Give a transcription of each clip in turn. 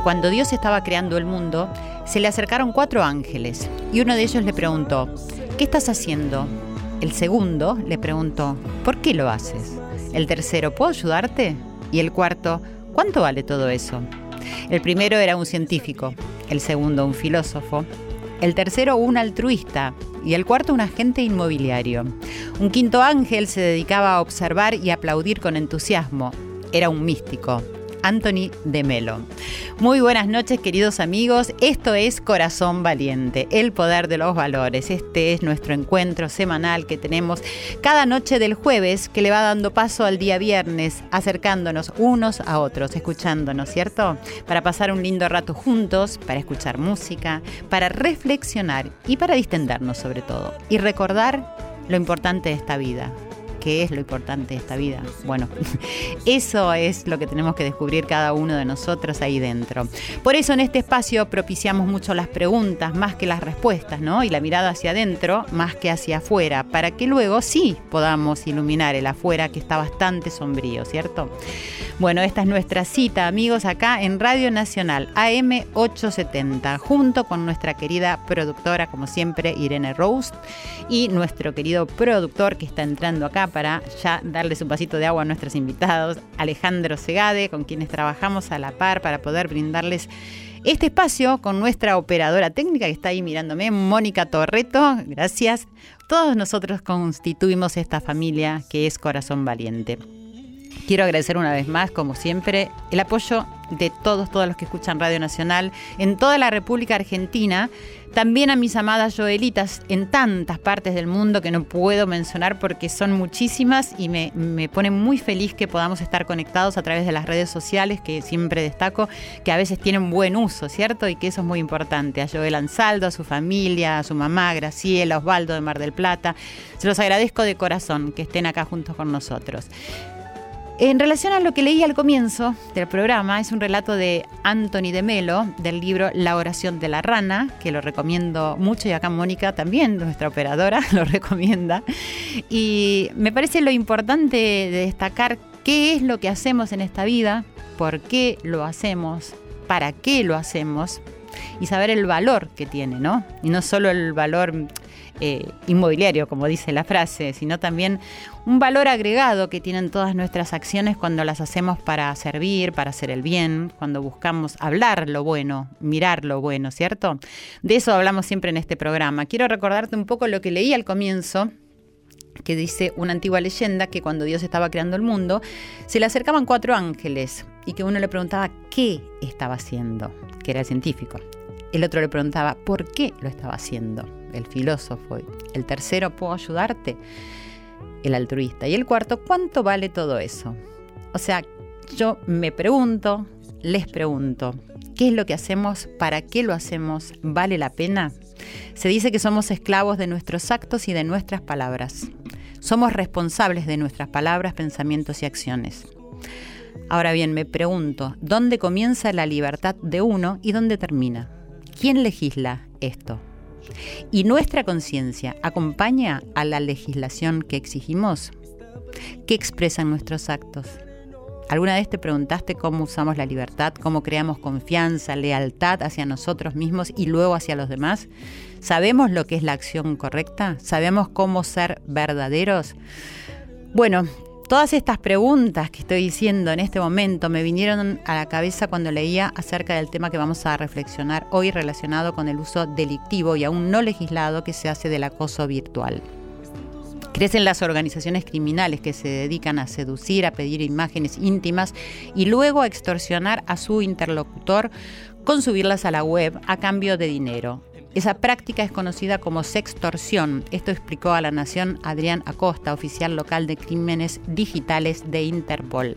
que cuando Dios estaba creando el mundo, se le acercaron cuatro ángeles y uno de ellos le preguntó, ¿qué estás haciendo? El segundo le preguntó, ¿por qué lo haces? El tercero, ¿puedo ayudarte? Y el cuarto, ¿cuánto vale todo eso? El primero era un científico, el segundo un filósofo, el tercero un altruista y el cuarto un agente inmobiliario. Un quinto ángel se dedicaba a observar y aplaudir con entusiasmo. Era un místico. Anthony de Melo. Muy buenas noches queridos amigos, esto es Corazón Valiente, el poder de los valores. Este es nuestro encuentro semanal que tenemos cada noche del jueves que le va dando paso al día viernes, acercándonos unos a otros, escuchándonos, ¿cierto? Para pasar un lindo rato juntos, para escuchar música, para reflexionar y para distendernos sobre todo. Y recordar lo importante de esta vida, ¿Qué es lo importante de esta vida? Bueno, eso es lo que tenemos que descubrir cada uno de nosotros ahí dentro. Por eso en este espacio propiciamos mucho las preguntas más que las respuestas, ¿no? Y la mirada hacia adentro más que hacia afuera, para que luego sí podamos iluminar el afuera que está bastante sombrío, ¿cierto? Bueno, esta es nuestra cita, amigos, acá en Radio Nacional AM870, junto con nuestra querida productora, como siempre, Irene Rose, y nuestro querido productor que está entrando acá para ya darles un pasito de agua a nuestros invitados, Alejandro Segade, con quienes trabajamos a la par para poder brindarles este espacio con nuestra operadora técnica que está ahí mirándome, Mónica Torreto, gracias. Todos nosotros constituimos esta familia que es Corazón Valiente. Quiero agradecer una vez más, como siempre, el apoyo de todos, todos los que escuchan Radio Nacional en toda la República Argentina, también a mis amadas Joelitas en tantas partes del mundo que no puedo mencionar porque son muchísimas y me, me pone muy feliz que podamos estar conectados a través de las redes sociales, que siempre destaco, que a veces tienen buen uso, ¿cierto? Y que eso es muy importante. A Joel Ansaldo, a su familia, a su mamá, Graciela, Osvaldo de Mar del Plata. Se los agradezco de corazón que estén acá juntos con nosotros. En relación a lo que leí al comienzo del programa, es un relato de Anthony de Melo del libro La oración de la rana, que lo recomiendo mucho y acá Mónica también, nuestra operadora, lo recomienda. Y me parece lo importante de destacar qué es lo que hacemos en esta vida, por qué lo hacemos, para qué lo hacemos y saber el valor que tiene, ¿no? Y no solo el valor eh, inmobiliario, como dice la frase, sino también un valor agregado que tienen todas nuestras acciones cuando las hacemos para servir, para hacer el bien, cuando buscamos hablar lo bueno, mirar lo bueno, ¿cierto? De eso hablamos siempre en este programa. Quiero recordarte un poco lo que leí al comienzo que dice una antigua leyenda que cuando Dios estaba creando el mundo, se le acercaban cuatro ángeles y que uno le preguntaba qué estaba haciendo, que era el científico. El otro le preguntaba por qué lo estaba haciendo, el filósofo. El tercero, ¿puedo ayudarte? El altruista. Y el cuarto, ¿cuánto vale todo eso? O sea, yo me pregunto, les pregunto, ¿qué es lo que hacemos? ¿Para qué lo hacemos? ¿Vale la pena? Se dice que somos esclavos de nuestros actos y de nuestras palabras. Somos responsables de nuestras palabras, pensamientos y acciones. Ahora bien, me pregunto, ¿dónde comienza la libertad de uno y dónde termina? ¿Quién legisla esto? ¿Y nuestra conciencia acompaña a la legislación que exigimos? ¿Qué expresan nuestros actos? ¿Alguna vez te preguntaste cómo usamos la libertad, cómo creamos confianza, lealtad hacia nosotros mismos y luego hacia los demás? ¿Sabemos lo que es la acción correcta? ¿Sabemos cómo ser verdaderos? Bueno, Todas estas preguntas que estoy diciendo en este momento me vinieron a la cabeza cuando leía acerca del tema que vamos a reflexionar hoy relacionado con el uso delictivo y aún no legislado que se hace del acoso virtual. Crecen las organizaciones criminales que se dedican a seducir, a pedir imágenes íntimas y luego a extorsionar a su interlocutor con subirlas a la web a cambio de dinero. Esa práctica es conocida como sextorsión. Esto explicó a la Nación Adrián Acosta, oficial local de crímenes digitales de Interpol.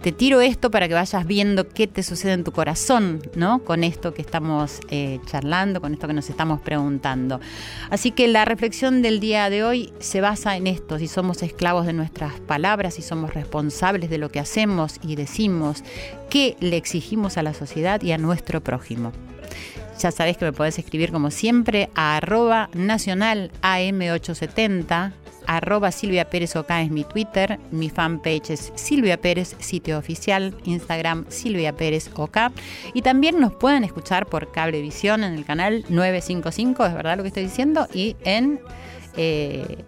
Te tiro esto para que vayas viendo qué te sucede en tu corazón, ¿no? Con esto que estamos eh, charlando, con esto que nos estamos preguntando. Así que la reflexión del día de hoy se basa en esto, si somos esclavos de nuestras palabras, si somos responsables de lo que hacemos y decimos, qué le exigimos a la sociedad y a nuestro prójimo. Ya sabés que me podés escribir como siempre a arroba nacional AM870, arroba Silvia Pérez OK es mi Twitter, mi fanpage es Silvia Pérez, sitio oficial, Instagram Silvia Pérez OK. Y también nos pueden escuchar por Cablevisión en el canal 955, es verdad lo que estoy diciendo, y en... Eh,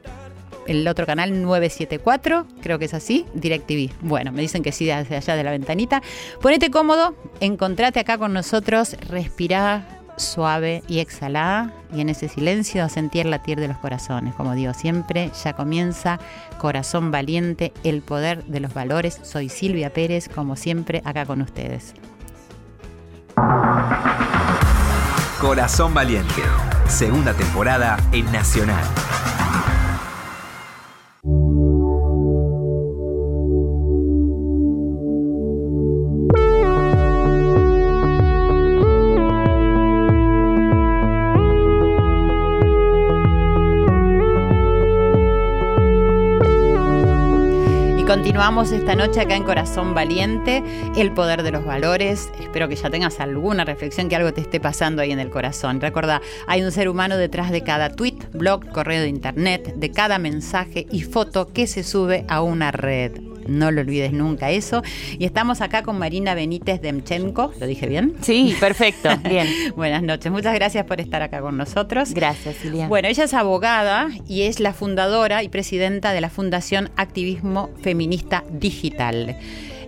el otro canal 974, creo que es así, DirecTV. Bueno, me dicen que sí desde allá de la ventanita. Ponete cómodo, encontrate acá con nosotros, respirá suave y exhalá y en ese silencio a sentir latir de los corazones. Como digo siempre, ya comienza Corazón Valiente, el poder de los valores. Soy Silvia Pérez, como siempre, acá con ustedes. Corazón Valiente, segunda temporada en Nacional. Continuamos esta noche acá en Corazón Valiente, el poder de los valores. Espero que ya tengas alguna reflexión, que algo te esté pasando ahí en el corazón. Recuerda, hay un ser humano detrás de cada tweet, blog, correo de internet, de cada mensaje y foto que se sube a una red no lo olvides nunca eso. Y estamos acá con Marina Benítez Demchenko, ¿lo dije bien? Sí, perfecto, bien. Buenas noches, muchas gracias por estar acá con nosotros. Gracias, Silvia. Bueno, ella es abogada y es la fundadora y presidenta de la Fundación Activismo Feminista Digital.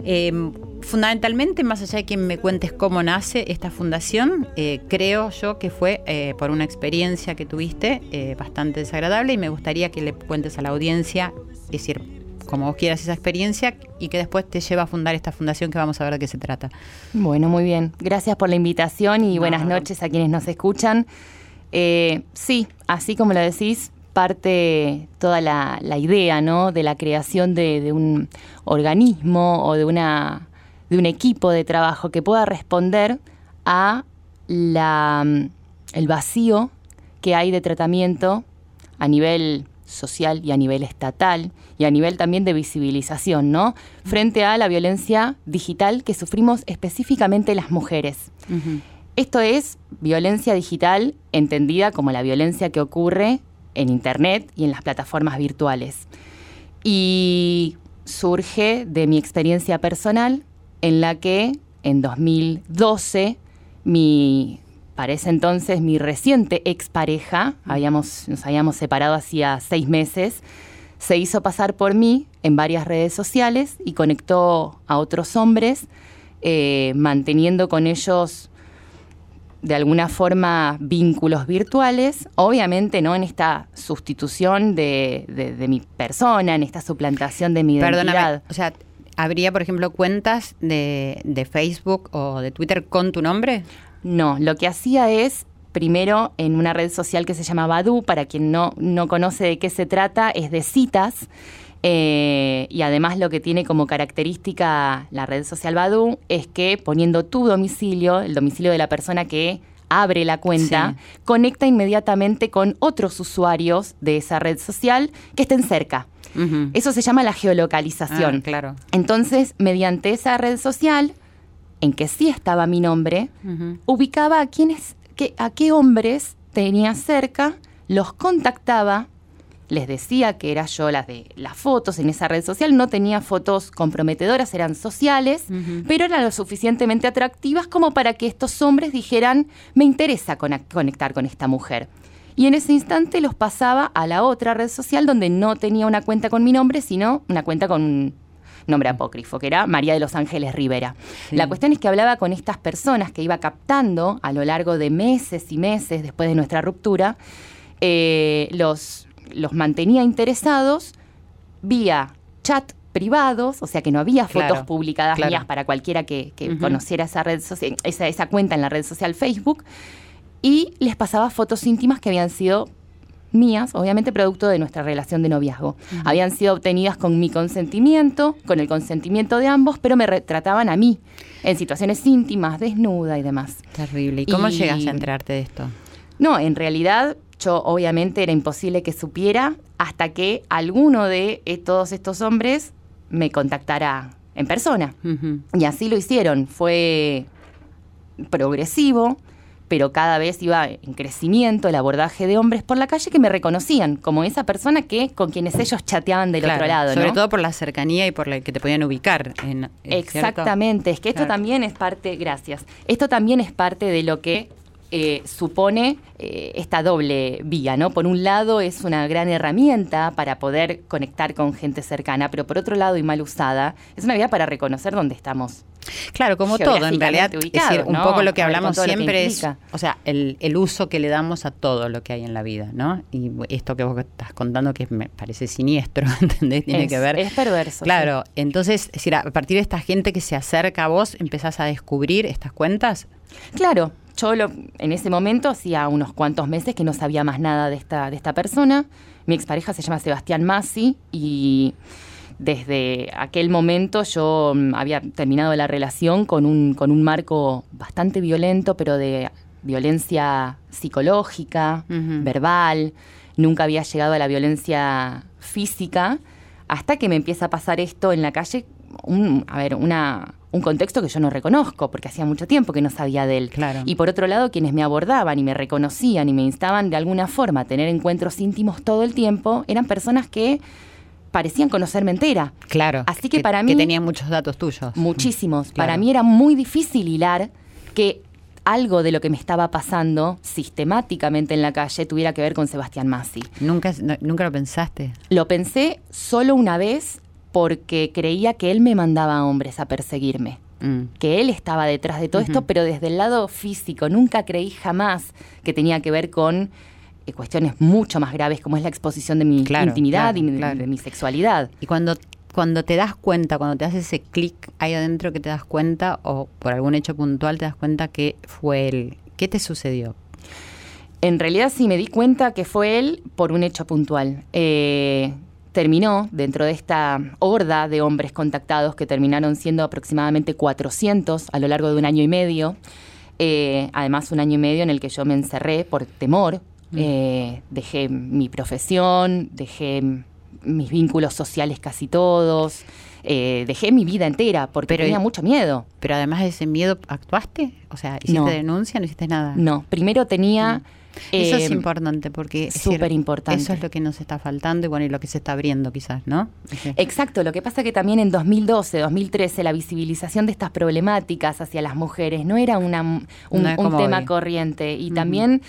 Em, fundamentalmente, más allá de que me cuentes cómo nace esta fundación, eh, creo yo que fue eh, por una experiencia que tuviste eh, bastante desagradable y me gustaría que le cuentes a la audiencia, es decir, como vos quieras esa experiencia y que después te lleva a fundar esta fundación que vamos a ver de qué se trata. Bueno, muy bien. Gracias por la invitación y buenas noches a quienes nos escuchan. Eh, sí, así como lo decís, parte toda la, idea ¿no? de la creación de, un organismo o de, una, de un equipo de trabajo que pueda responder a la, el vacío que hay de tratamiento a nivel social y a nivel estatal y a nivel también de visibilización, ¿no? Frente a la violencia digital que sufrimos específicamente las mujeres. Esto es violencia digital entendida como la violencia que ocurre en Internet y en las plataformas virtuales. Y surge de mi experiencia personal en la que en 2012 mi para ese entonces mi reciente expareja, habíamos, nos habíamos separado hacía seis meses, se hizo pasar por mí en varias redes sociales y conectó a otros hombres, eh, manteniendo con ellos de alguna forma vínculos virtuales, obviamente no en esta sustitución de, mi persona, en esta suplantación de mi identidad. o sea, ¿habría, por ejemplo, cuentas de, de Facebook o de Twitter con tu nombre? No, lo que hacía es primero en una red social que se llama Badu, para quien no, no conoce de qué se trata, es de citas. Eh, y además lo que tiene como característica la red social Badu es que poniendo tu domicilio, el domicilio de la persona que abre la cuenta, conecta inmediatamente con otros usuarios de esa red social que estén cerca. Eso se llama la geolocalización. Ah, claro. Entonces, mediante esa red social, en que sí estaba mi nombre, ubicaba a quienes, a qué hombres tenía cerca, los contactaba, les decía que era yo las de las fotos en esa red social, no tenía fotos comprometedoras, eran sociales, pero eran lo suficientemente atractivas como para que estos hombres dijeran, me interesa conectar con esta mujer. Y en ese instante los pasaba a la otra red social donde no tenía una cuenta con mi nombre, sino una cuenta con nombre apócrifo, que era María de los Ángeles Rivera. La cuestión es que hablaba con estas personas que iba captando a lo largo de meses y meses después de nuestra ruptura, eh, los, los mantenía interesados vía chat privados, o sea que no había fotos Claro, publicadas claro. mías para cualquiera que, conociera esa red social, esa, esa cuenta en la red social Facebook, y les pasaba fotos íntimas que habían sido mías, obviamente producto de nuestra relación de noviazgo. Habían sido obtenidas con mi consentimiento, con el consentimiento de ambos, pero me retrataban a mí en situaciones íntimas, desnuda y demás. Terrible. ¿Y cómo Y- llegas a enterarte de esto? No, en realidad yo obviamente era imposible que supiera hasta que alguno de eh, todos estos hombres me contactara en persona. Y así lo hicieron. Fue progresivo, pero cada vez iba en crecimiento el abordaje de hombres por la calle que me reconocían como esa persona que con quienes ellos chateaban del Claro, otro lado. Sobre todo por la cercanía y por la que te podían ubicar. En, ¿es cierto? Exactamente, es que esto Claro. también es parte, gracias, esto también es parte de lo que eh, supone eh, esta doble vía, ¿no? Por un lado es una gran herramienta para poder conectar con gente cercana, pero por otro lado y mal usada, es una vía para reconocer dónde estamos. Claro, como todo, en realidad. Es decir, un ¿no? poco lo que hablamos que siempre es, o sea, el, el uso que le damos a todo lo que hay en la vida, ¿no? Y esto que vos estás contando que me parece siniestro, ¿entendés? Tiene es, que ver. Es perverso. Claro, entonces, es decir, a partir de esta gente que se acerca a vos, empezás a descubrir estas cuentas. Claro, yo lo- en ese momento hacía unos cuantos meses que no sabía más nada de esta, de esta persona. Mi expareja se llama Sebastián Massi y desde aquel momento yo mm, había terminado la relación con un, con un marco bastante violento, pero de violencia psicológica, verbal. Nunca había llegado a la violencia física hasta que me empieza a pasar esto en la calle. Un, a ver, una, un contexto que yo no reconozco porque hacía mucho tiempo que no sabía de él. Claro. Y por otro lado, quienes me abordaban y me reconocían y me instaban de alguna forma a tener encuentros íntimos todo el tiempo eran personas que parecían conocerme entera. Claro. Así que para mí- Que tenían muchos datos tuyos. Muchísimos. Claro. Para mí era muy difícil hilar que algo de lo que me estaba pasando sistemáticamente en la calle tuviera que ver con Sebastián Massi. ¿Nunca, no- ¿Nunca lo pensaste? Lo pensé solo una vez porque creía que él me mandaba a hombres a perseguirme. Mm. que él estaba detrás de todo esto, pero desde el lado físico. Nunca creí jamás que tenía que ver con eh, cuestiones mucho más graves como es la exposición de mi Claro, intimidad claro, y mi- claro. de mi sexualidad. Y cuando, cuando te das cuenta, cuando te hace ese clic ahí adentro que te das cuenta, o por algún hecho puntual te das cuenta que fue él, ¿qué te sucedió? En realidad sí me di cuenta que fue él por un hecho puntual. Eh, terminó dentro de esta horda de hombres contactados que terminaron siendo aproximadamente 400 a lo largo de un año y medio. Eh, además, un año y medio en el que yo me encerré por temor. Eh, dejé mi profesión, dejé mis vínculos sociales casi todos, eh, dejé mi vida entera porque Pero- tenía mucho miedo. Pero además de ese miedo, ¿actuaste? O sea, ¿hiciste No. denuncia? ¿No hiciste nada? No, primero tenía... Eso es eh, importante porque es súper importante. Eso es lo que nos está faltando y bueno, y lo que se está abriendo quizás, ¿no? Exacto, lo que pasa que también en 2012, 2013, la visibilización de estas problemáticas hacia las mujeres no era una, un, No tema corriente y también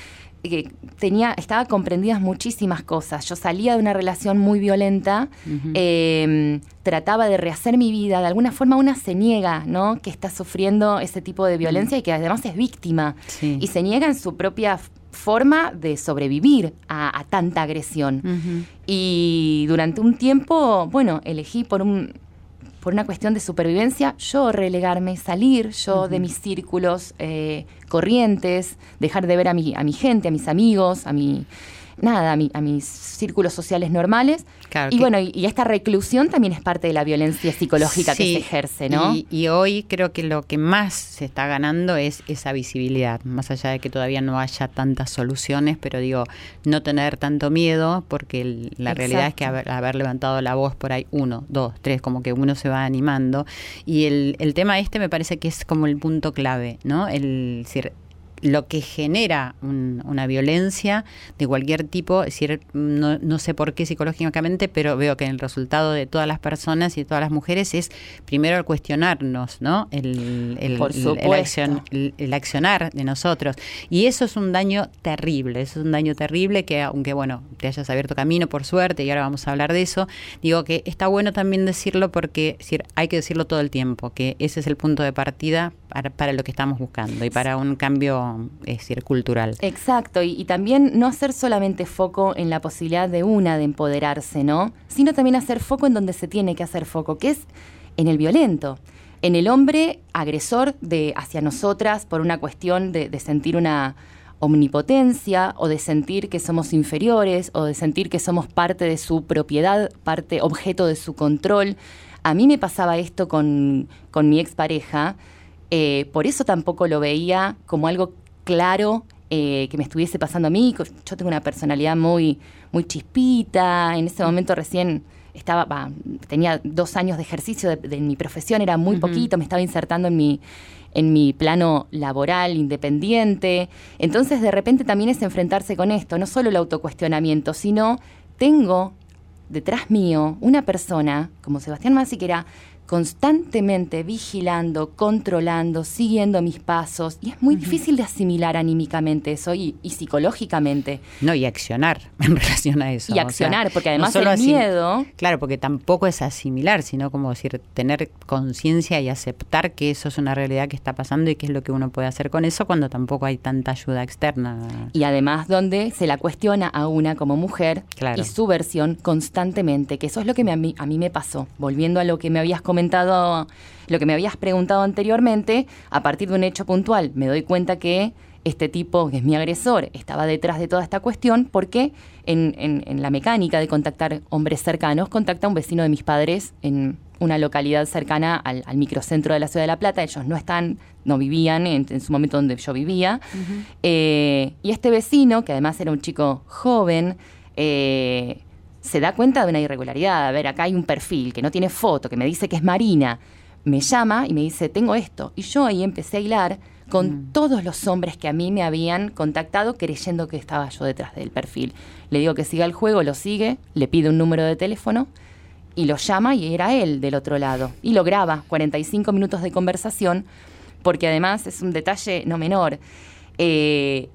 eh, tenía, estaba comprendidas muchísimas cosas. Yo salía de una relación muy violenta, eh, trataba de rehacer mi vida, de alguna forma una se niega, ¿no? Que está sufriendo ese tipo de violencia y que además es víctima Sí. y se niega en su propia forma de sobrevivir a, a tanta agresión. Y durante un tiempo, bueno, elegí por un por una cuestión de supervivencia, yo relegarme, salir yo de mis círculos eh, corrientes, dejar de ver a mi, a mi gente, a mis amigos, a mi nada, a, mi- a mis círculos sociales normales. Claro y que- bueno, y, y esta reclusión también es parte de la violencia psicológica que se ejerce, ¿no? Y, y hoy creo que lo que más se está ganando es esa visibilidad, más allá de que todavía no haya tantas soluciones, pero digo, no tener tanto miedo, porque el- la realidad es que haber, haber levantado la voz por ahí, uno, dos, tres, como que uno se va animando. Y el, el tema este me parece que es como el punto clave, ¿no? El decir, lo que genera un- una violencia de cualquier tipo, es decir, no, no sé por qué psicológicamente, pero veo que el resultado de todas las personas y de todas las mujeres es primero el cuestionarnos, ¿no? El, el, Por el- el accion- accionar de nosotros. Y eso es un daño terrible, eso es un daño terrible que aunque, bueno, te hayas abierto camino por suerte y ahora vamos a hablar de eso, digo que está bueno también decirlo porque es decir, hay que decirlo todo el tiempo, que ese es el punto de partida para, lo que estamos buscando y para un cambio es decir, cultural. Exacto, y, también no hacer solamente foco en la posibilidad de una de empoderarse, ¿no? Sino también hacer foco en donde se tiene que hacer foco, que es en el violento, en el hombre agresor de hacia nosotras por una cuestión de, sentir una omnipotencia o de sentir que somos inferiores o de sentir que somos parte de su propiedad, parte objeto de su control. A mí me pasaba esto con, con mi expareja, eh, por eso tampoco lo veía como algo claro eh, que me estuviese pasando a mí. Yo tengo una personalidad muy, muy chispita, en ese momento recién estaba, bah, tenía dos años de ejercicio de, de, mi profesión, era muy uh -huh. poquito, me estaba insertando en mi, en mi plano laboral, independiente. Entonces, de repente también es enfrentarse con esto, no solo el autocuestionamiento, sino tengo detrás mío una persona como Sebastián Massi que era constantemente vigilando, controlando, siguiendo mis pasos. Y es muy uh -huh. difícil de asimilar anímicamente eso y, y, psicológicamente. No, y accionar en relación a eso. Y accionar, sea, porque además no el miedo... Claro, porque tampoco es asimilar, sino como decir, tener conciencia y aceptar que eso es una realidad que está pasando y qué es lo que uno puede hacer con eso cuando tampoco hay tanta ayuda externa. Y además donde se la cuestiona a una como mujer claro. y su versión constantemente, que eso es lo que me, a, mí, a mí me pasó. Volviendo a lo que me habías comentado comentado, lo que me habías preguntado anteriormente, a partir de un hecho puntual me doy cuenta que este tipo, que es mi agresor, estaba detrás de toda esta cuestión porque en, en, en, la mecánica de contactar hombres cercanos, contacta a un vecino de mis padres en una localidad cercana al, al microcentro de la ciudad de La Plata. Ellos no están, no vivían en, en su momento donde yo vivía. Uh -huh. eh, y este vecino, que además era un chico joven, eh, se da cuenta de una irregularidad. A ver, acá hay un perfil que no tiene foto, que me dice que es Marina. Me llama y me dice, tengo esto. Y yo ahí empecé a hilar con mm. todos los hombres que a mí me habían contactado creyendo que estaba yo detrás del perfil. Le digo que siga el juego, lo sigue, le pide un número de teléfono y lo llama y era él del otro lado. Y lo graba, 45 minutos de conversación, porque además es un detalle no menor. Eh,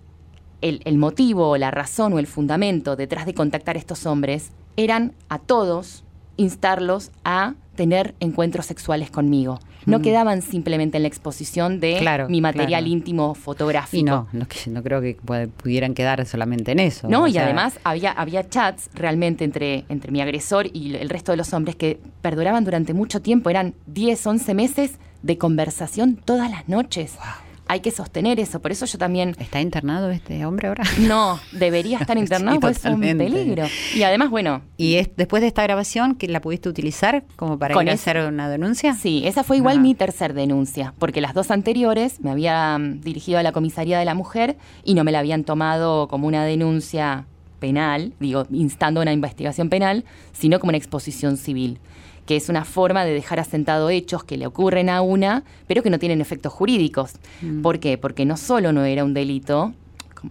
el, el, motivo, la razón o el fundamento detrás de contactar a estos hombres eran a todos instarlos a tener encuentros sexuales conmigo. No mm. quedaban simplemente en la exposición de claro, mi material claro. íntimo fotográfico. Y no, no, no, creo que pudieran quedar solamente en eso. No, y sea... además había, había chats realmente entre, entre mi agresor y el resto de los hombres que perduraban durante mucho tiempo. Eran 10, 11 meses de conversación todas las noches. Wow hay que sostener eso. Por eso yo también. ¿Está internado este hombre ahora? No, debería estar internado, sí, pues es un peligro. Y además, bueno. ¿Y es, después de esta grabación, que la pudiste utilizar como para ir a hacer una denuncia? Sí, esa fue igual ah. mi tercer denuncia, porque las dos anteriores me había mm, dirigido a la comisaría de la mujer y no me la habían tomado como una denuncia penal, digo, instando una investigación penal, sino como una exposición civil que es una forma de dejar asentado hechos que le ocurren a una, pero que no tienen efectos jurídicos. Mm. ¿Por qué? Porque no solo no era un delito,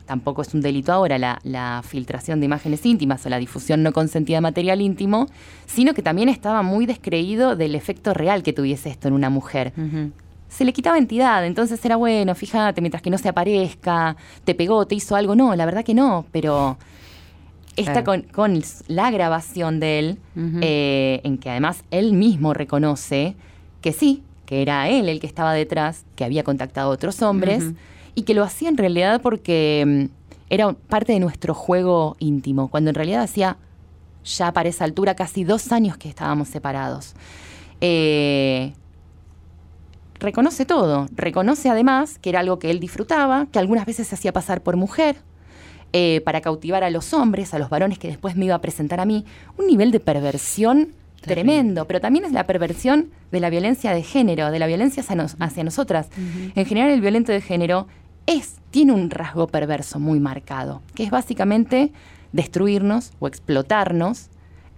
tampoco es un delito ahora la, la, filtración de imágenes íntimas o la difusión no consentida de material íntimo, sino que también estaba muy descreído del efecto real que tuviese esto en una mujer. Uh -huh. Se le quitaba entidad, entonces era bueno, fíjate, mientras que no se aparezca, te pegó, te hizo algo, no, la verdad que no, pero esta claro. con, con, la grabación de él, uh -huh. eh, en que además él mismo reconoce que sí, que era él el que estaba detrás, que había contactado a otros hombres, uh -huh. y que lo hacía en realidad porque um, era parte de nuestro juego íntimo, cuando en realidad hacía ya para esa altura casi dos años que estábamos separados. Eh, reconoce todo, reconoce además que era algo que él disfrutaba, que algunas veces se hacía pasar por mujer, eh, para cautivar a los hombres, a los varones que después me iba a presentar a mí, un nivel de perversión tremendo, pero también es la perversión de la violencia de género, de la violencia hacia, nos, hacia nosotras. Uh -huh. En general, el violento de género es, tiene un rasgo perverso muy marcado, que es básicamente destruirnos o explotarnos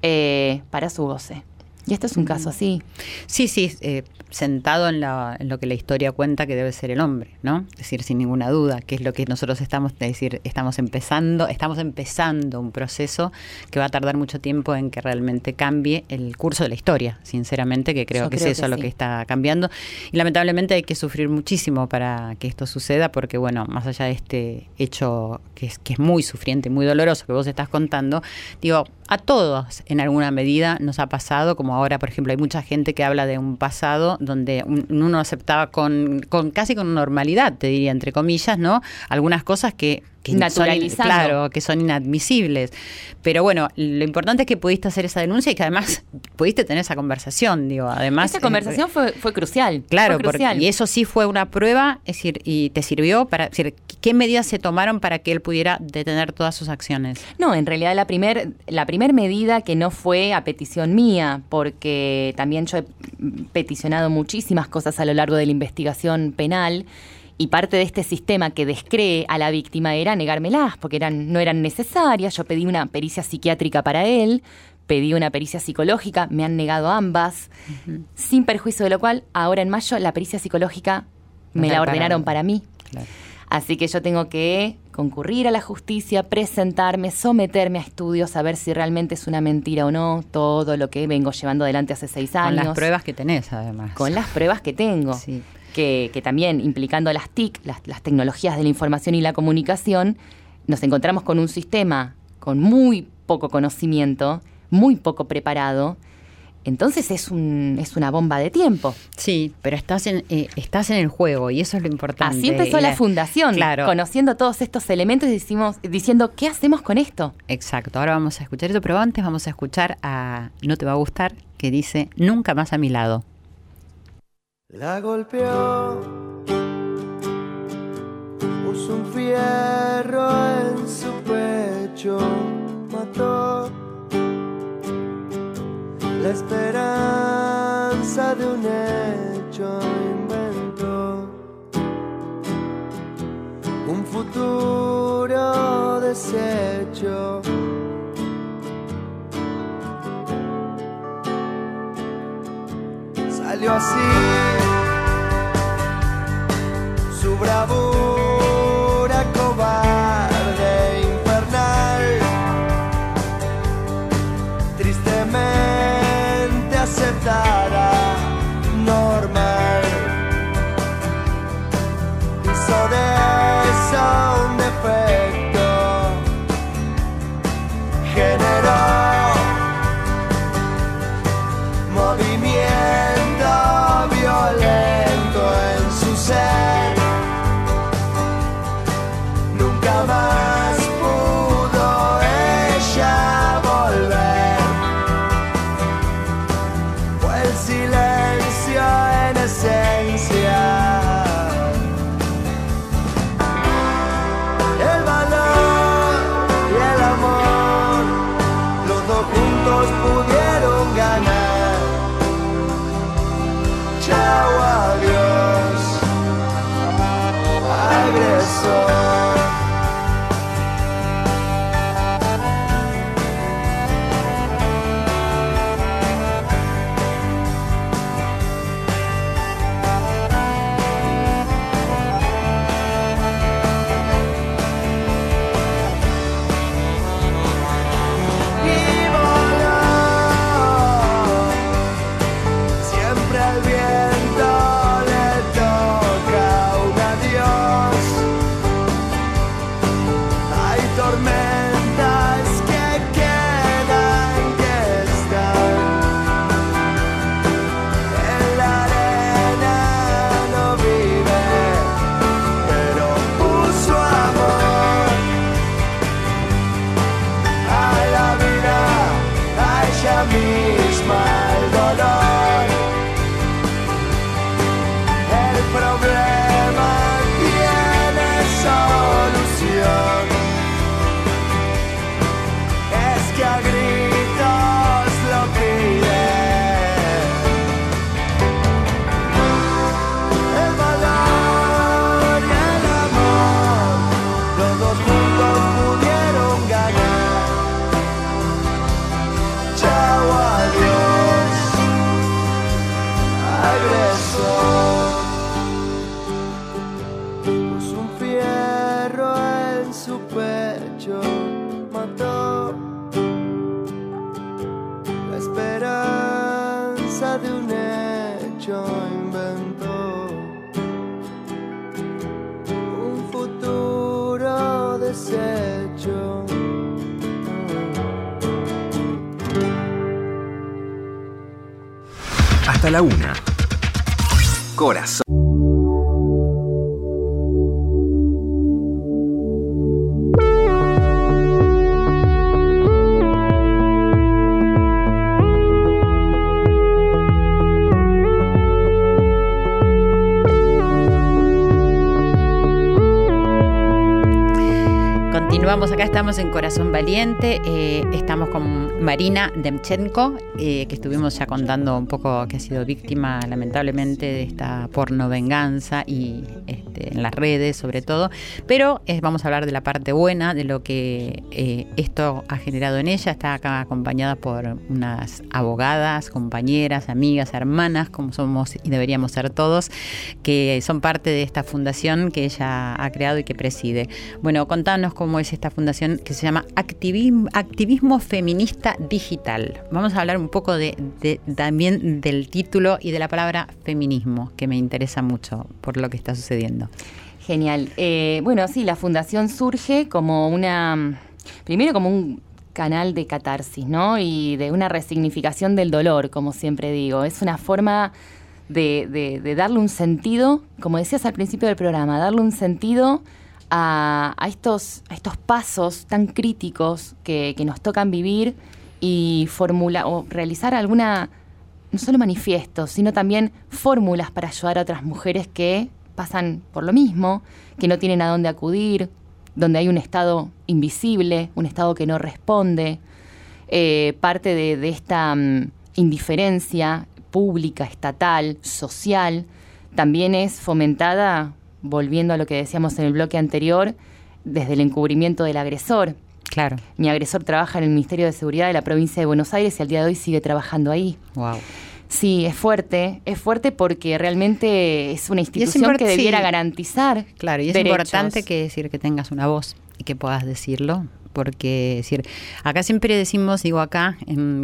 eh, para su goce. Y esto es un caso así. Sí, sí, eh, sentado en, la, en, lo que la historia cuenta que debe ser el hombre, ¿no? Es decir, sin ninguna duda, que es lo que nosotros estamos, es decir, estamos empezando, estamos empezando un proceso que va a tardar mucho tiempo en que realmente cambie el curso de la historia, sinceramente, que creo Yo que creo es eso que lo que está cambiando. Y lamentablemente hay que sufrir muchísimo para que esto suceda, porque bueno, más allá de este hecho que es, que es muy sufriente, muy doloroso que vos estás contando, digo, A todos, en alguna medida, nos ha pasado, como ahora, por ejemplo, hay mucha gente que habla de un pasado donde uno aceptaba con, con casi con normalidad, te diría, entre comillas, ¿no? Algunas cosas que que claro, que son inadmisibles. Pero bueno, lo importante es que pudiste hacer esa denuncia y que además pudiste tener esa conversación, digo, además... Esa conversación fue, fue crucial. Claro, Porque, y eso sí fue una prueba, es decir, y te sirvió para... decir, ¿qué medidas se tomaron para que él pudiera detener todas sus acciones? No, en realidad la primer, la primer medida que no fue a petición mía, porque también yo he peticionado muchísimas cosas a lo largo de la investigación penal, y parte de este sistema que descree a la víctima era negármelas, porque eran, no eran necesarias. Yo pedí una pericia psiquiátrica para él, pedí una pericia psicológica, me han negado ambas, sin perjuicio de lo cual, ahora en mayo la pericia psicológica me la ordenaron para, mí. Así que yo tengo que concurrir a la justicia, presentarme, someterme a estudios, a ver si realmente es una mentira o no, todo lo que vengo llevando adelante hace seis años. Con las pruebas que tenés, además. Con las pruebas que tengo. Sí que, también implicando las TIC, las, tecnologías de la información y la comunicación, nos encontramos con un sistema con muy poco conocimiento, muy poco preparado, entonces es, un, es una bomba de tiempo. Sí, pero estás en, eh, estás en el juego y eso es lo importante. Así empezó la, fundación, conociendo todos estos elementos y decimos, diciendo, ¿qué hacemos con esto? Exacto, ahora vamos a escuchar eso, pero antes vamos a escuchar a No te va a gustar, que dice, nunca más a mi lado. La golpeó, puso un fierro en su pecho, mató. La esperanza de un hecho, inventó. Un futuro deshecho. Salió así Vamos acá estamos en Corazón Valiente, eh, estamos con Marina Demchenko, eh, que estuvimos ya contando un poco que ha sido víctima lamentablemente de esta porno venganza y en las redes sobre todo, pero eh, vamos a hablar de la parte buena, de lo que esto ha generado en ella, está acá acompañada por unas abogadas, compañeras, amigas, hermanas, como somos y deberíamos ser todos, que son parte de esta fundación que ella ha creado y que preside. Bueno, contanos cómo es esta fundación que se llama Activismo Feminista Digital. Vamos a hablar un poco de, también del título y de la palabra feminismo, que me interesa mucho por lo que está sucediendo. Genial. Eh, bueno, sí, la fundación surge como una, primero como un canal de catarsis, ¿no? Y de una resignificación del dolor, como siempre digo. Es una forma de, darle un sentido, como decías al principio del programa, darle un sentido a, estos, a estos pasos tan críticos que, nos tocan vivir y formula, o realizar alguna, no solo manifiestos, sino también fórmulas para ayudar a otras mujeres que pasan por lo mismo, que no tienen a dónde acudir, donde hay un Estado invisible, un Estado que no responde. Eh, parte de, esta mm, indiferencia pública, estatal, social, también es fomentada volviendo a lo que decíamos en el bloque anterior, desde el encubrimiento del agresor. Claro. Mi agresor trabaja en el Ministerio de Seguridad de la provincia de Buenos Aires y al día de hoy sigue trabajando ahí. Wow. Sí, es fuerte, es fuerte porque realmente es una institución que debiera garantizar. Claro, y es importante que decir que tengas una voz y que puedas decirlo porque decir, acá siempre decimos, digo acá,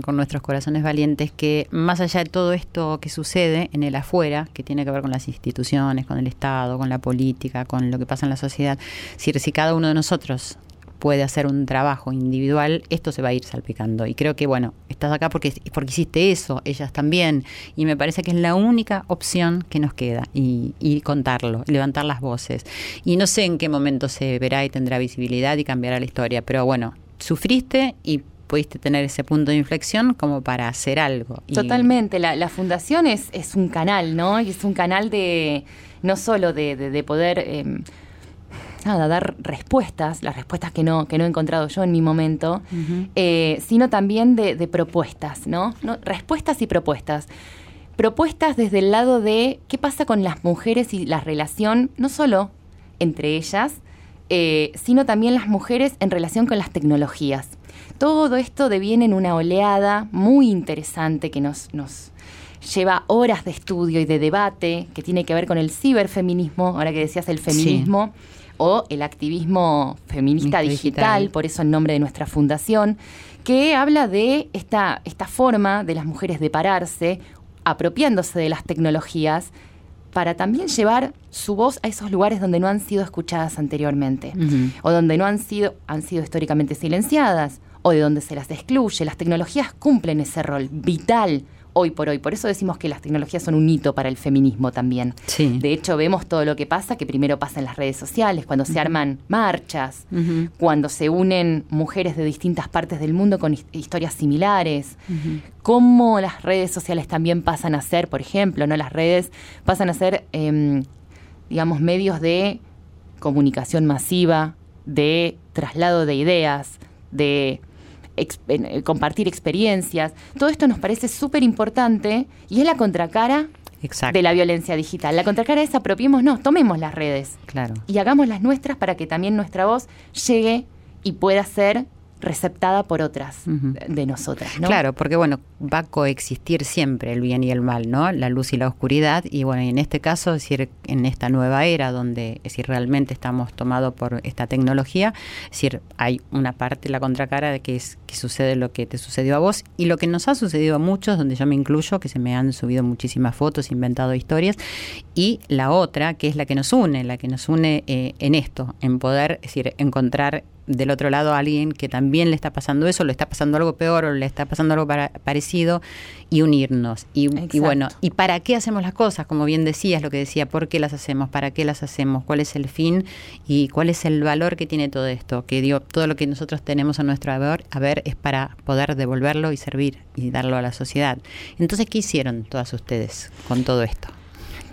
con nuestros corazones valientes, que más allá de todo esto que sucede en el afuera, que tiene que ver con las instituciones, con el Estado, con la política, con lo que pasa en la sociedad, si, si cada uno de nosotros puede hacer un trabajo individual, esto se va a ir salpicando. Y creo que, bueno, estás acá porque, porque hiciste eso, ellas también. Y me parece que es la única opción que nos queda. Y, y contarlo, levantar las voces. Y no sé en qué momento se verá y tendrá visibilidad y cambiará la historia. Pero bueno, sufriste y pudiste tener ese punto de inflexión como para hacer algo. Totalmente, la, fundación es, es un canal, ¿no? Y es un canal de no solo de, de, poder em, nada, dar respuestas, las respuestas que no, que no he encontrado yo en mi momento, eh, sino también de, propuestas, ¿no? Respuestas y propuestas. Propuestas desde el lado de qué pasa con las mujeres y la relación, no solo entre ellas, eh, sino también las mujeres en relación con las tecnologías. Todo esto deviene en una oleada muy interesante que nos, nos lleva horas de estudio y de debate, que tiene que ver con el ciberfeminismo, ahora que decías el feminismo o el activismo feminista digital, por eso el nombre de nuestra fundación, que habla de esta, esta forma de las mujeres de pararse, apropiándose de las tecnologías, para también llevar su voz a esos lugares donde no han sido escuchadas anteriormente, o donde no han sido, han sido históricamente silenciadas, o de donde se las excluye. Las tecnologías cumplen ese rol vital hoy por hoy. Por eso decimos que las tecnologías son un hito para el feminismo también. De hecho, vemos todo lo que pasa, que primero pasa en las redes sociales, cuando se arman marchas, cuando se unen mujeres de distintas partes del mundo con historias similares, cómo las redes sociales también pasan a ser, por ejemplo, no las redes pasan a ser, em, digamos, medios de comunicación masiva, de traslado de ideas, de eh, compartir experiencias. Todo esto nos parece súper importante y es la contracara de la violencia digital. La contracara es apropiémonos, tomemos las redes claro. y hagamos las nuestras para que también nuestra voz llegue y pueda ser receptada por otras de nosotras. ¿no? Claro, porque bueno, va a coexistir siempre el bien y el mal, ¿no? La luz y la oscuridad. Y bueno, en este caso, es decir, en esta nueva era donde es decir, realmente estamos tomados por esta tecnología, es decir, hay una parte, la contracara de que es que sucede lo que te sucedió a vos y lo que nos ha sucedido a muchos, donde yo me incluyo, que se me han subido muchísimas fotos, inventado historias, y la otra, que es la que nos une, la que nos une eh, en esto, en poder, es decir, encontrar del otro lado a alguien que también le está pasando eso, le está pasando algo peor o le está pasando algo parecido y unirnos. Y, bueno, ¿y para qué hacemos las cosas? Como bien decías, lo que decía, ¿por qué las hacemos? ¿Para qué las hacemos? ¿Cuál es el fin? ¿Y cuál es el valor que tiene todo esto? Que dio todo lo que nosotros tenemos a nuestro haber, haber es para poder devolverlo y servir y darlo a la sociedad. Entonces, ¿qué hicieron todas ustedes con todo esto?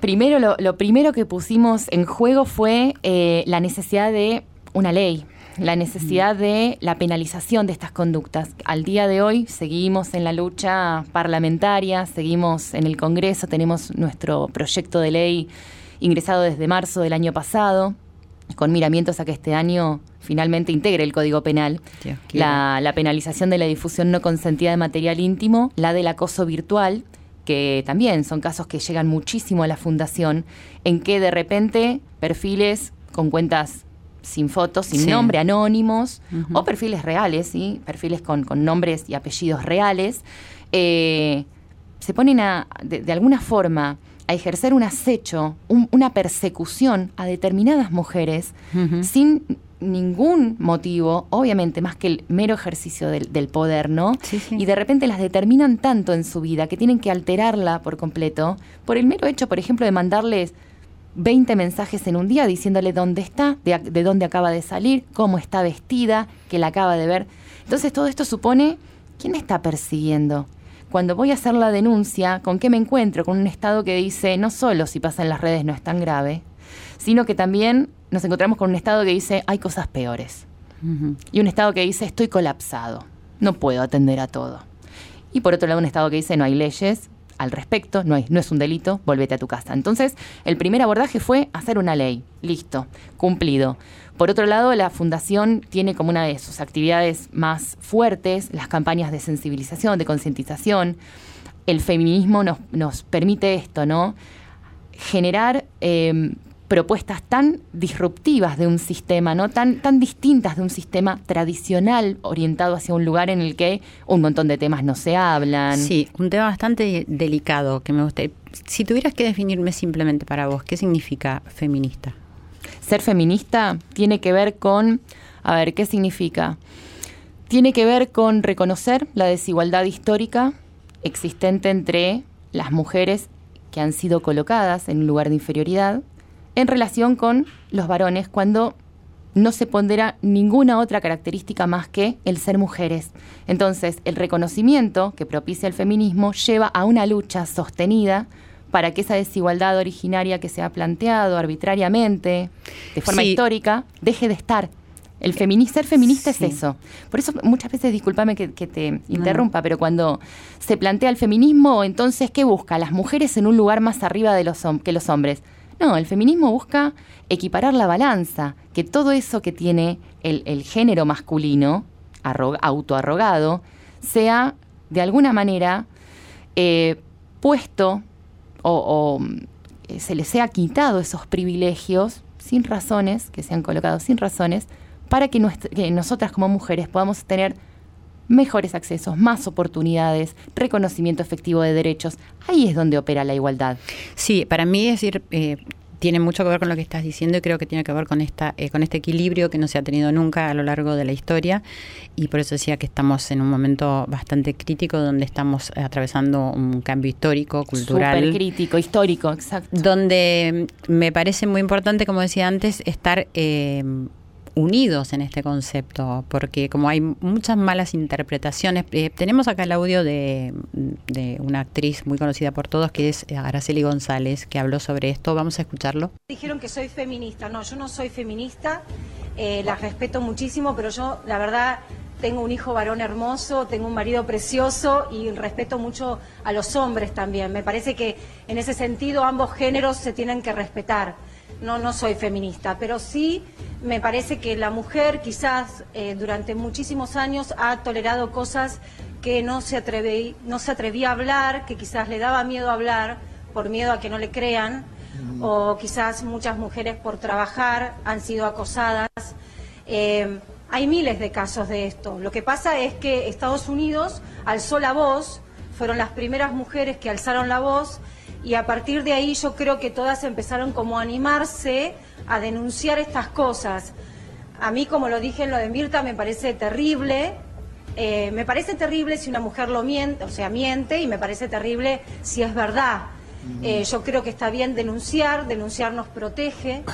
Primero, lo, primero que pusimos en juego fue eh, la necesidad de una ley, la necesidad de la penalización de estas conductas. Al día de hoy seguimos en la lucha parlamentaria, seguimos en el Congreso, tenemos nuestro proyecto de ley ingresado desde marzo del año pasado, con miramientos a que este año finalmente integre el Código Penal, la, la penalización de la difusión no consentida de material íntimo, la del acoso virtual, que también son casos que llegan muchísimo a la fundación, en que de repente perfiles con cuentas sin fotos, sin nombre, anónimos, o perfiles reales, ¿sí? perfiles con, nombres y apellidos reales, eh, se ponen a, de, alguna forma a ejercer un acecho, una persecución a determinadas mujeres sin ningún motivo, obviamente más que el mero ejercicio del, poder, ¿no? Y de repente las determinan tanto en su vida que tienen que alterarla por completo por el mero hecho, por ejemplo, de mandarles 20 mensajes en un día diciéndole dónde está, de, dónde acaba de salir, cómo está vestida, que la acaba de ver. Entonces todo esto supone, ¿quién está persiguiendo? Cuando voy a hacer la denuncia, ¿con qué me encuentro? Con un Estado que dice, no solo si pasa en las redes no es tan grave, sino que también nos encontramos con un Estado que dice, hay cosas peores. Y un Estado que dice, estoy colapsado, no puedo atender a todo. Y por otro lado, un Estado que dice, no hay leyes, al respecto, no, no es un delito, volvete a tu casa. Entonces, el primer abordaje fue hacer una ley, listo, cumplido. Por otro lado, la Fundación tiene como una de sus actividades más fuertes las campañas de sensibilización, de concientización. El feminismo nos, nos permite esto, ¿no? Generar eh, propuestas tan disruptivas de un sistema, ¿no? Tan, tan distintas de un sistema tradicional orientado hacia un lugar en el que un montón de temas no se hablan. Sí, un tema bastante delicado que me gusta. Si tuvieras que definirme simplemente para vos, ¿qué significa feminista? Ser feminista tiene que ver con, a ver, ¿qué significa? Tiene que ver con reconocer la desigualdad histórica existente entre las mujeres que han sido colocadas en un lugar de inferioridad en relación con los varones cuando no se pondera ninguna otra característica más que el ser mujeres. Entonces, el reconocimiento que propicia el feminismo lleva a una lucha sostenida para que esa desigualdad originaria que se ha planteado arbitrariamente, de forma histórica, deje de estar. El ser feminista es eso. Por eso muchas veces, discúlpame que, te interrumpa, pero cuando se plantea el feminismo, entonces, ¿qué busca? Las mujeres en un lugar más arriba de los, que los hombres. No, el feminismo busca equiparar la balanza, que todo eso que tiene el, género masculino, autoarrogado, sea de alguna manera eh, puesto o, eh, se le sea quitado esos privilegios sin razones, que sean colocados sin razones, para que nosotras como mujeres podamos tener mejores accesos, más oportunidades, reconocimiento efectivo de derechos. Ahí es donde opera la igualdad. Sí, para mí es decir, eh, tiene mucho que ver con lo que estás diciendo y creo que tiene que ver con esta eh, con este equilibrio que no se ha tenido nunca a lo largo de la historia y por eso decía que estamos en un momento bastante crítico donde estamos atravesando un cambio histórico, cultural. Súper crítico, histórico, exacto. Donde me parece muy importante, como decía antes, estar eh, unidos en este concepto, porque como hay muchas malas interpretaciones, eh, tenemos acá el audio de, una actriz muy conocida por todos, que es Araceli González, que habló sobre esto. Vamos a escucharlo. Dijeron que soy feminista. No, yo no soy feminista, eh, las respeto muchísimo, pero yo, la verdad, tengo un hijo varón hermoso, tengo un marido precioso y respeto mucho a los hombres también. Me parece que en ese sentido ambos géneros se tienen que respetar no, no soy feminista, pero sí me parece que la mujer quizás eh, durante muchísimos años ha tolerado cosas que no se, atreví, no se atrevía a hablar, que quizás le daba miedo hablar por miedo a que no le crean, mm. o quizás muchas mujeres por trabajar han sido acosadas. Eh, hay miles de casos de esto. Lo que pasa es que Estados Unidos alzó la voz, fueron las primeras mujeres que alzaron la voz y a partir de ahí yo creo que todas empezaron como a animarse a denunciar estas cosas. A mí, como lo dije en lo de Mirta, me parece terrible. Eh, me parece terrible si una mujer lo miente, o sea, miente, y me parece terrible si es verdad. Eh, yo creo que está bien denunciar, denunciar nos protege.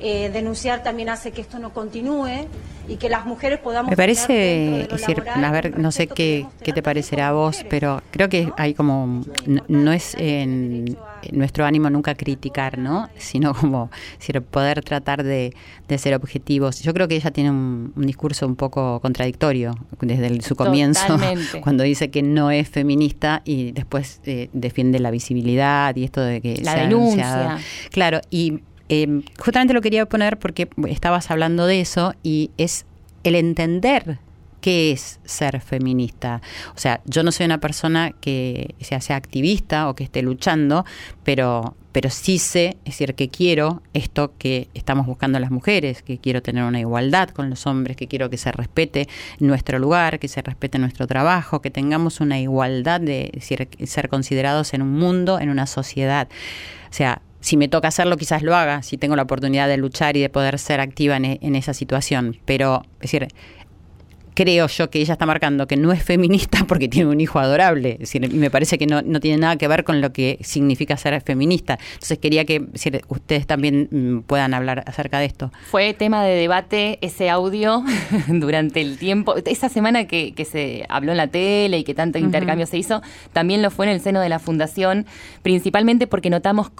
Eh, denunciar también hace que esto no continúe y que las mujeres podamos... Me parece, decir, a ver, no sé qué, qué te parecerá a vos, pero creo que hay como, no, es en, nuestro ánimo nunca criticar, ¿no? Sino como decir, poder tratar de, ser objetivos. Yo creo que ella tiene un, discurso un poco contradictorio desde su comienzo, cuando dice que no es feminista y después eh, defiende la visibilidad y esto de que... La denuncia. Claro, y eh, justamente lo quería poner porque estabas hablando de eso y es el entender qué es ser feminista. O sea, yo no soy una persona que sea, activista o que esté luchando, pero, pero sí sé, es decir, que quiero esto que estamos buscando las mujeres, que quiero tener una igualdad con los hombres, que quiero que se respete nuestro lugar, que se respete nuestro trabajo, que tengamos una igualdad de ser considerados en un mundo, en una sociedad. O sea, si me toca hacerlo, quizás lo haga, si tengo la oportunidad de luchar y de poder ser activa en, en esa situación. Pero, es decir, creo yo que ella está marcando que no es feminista porque tiene un hijo adorable. Es decir, me parece que no, no tiene nada que ver con lo que significa ser feminista. Entonces quería que ustedes también mm, puedan hablar acerca de esto. Fue tema de debate ese audio durante el tiempo. Esa semana que, se habló en la tele y que tanto intercambio se hizo, también lo fue en el seno de la fundación, principalmente porque notamos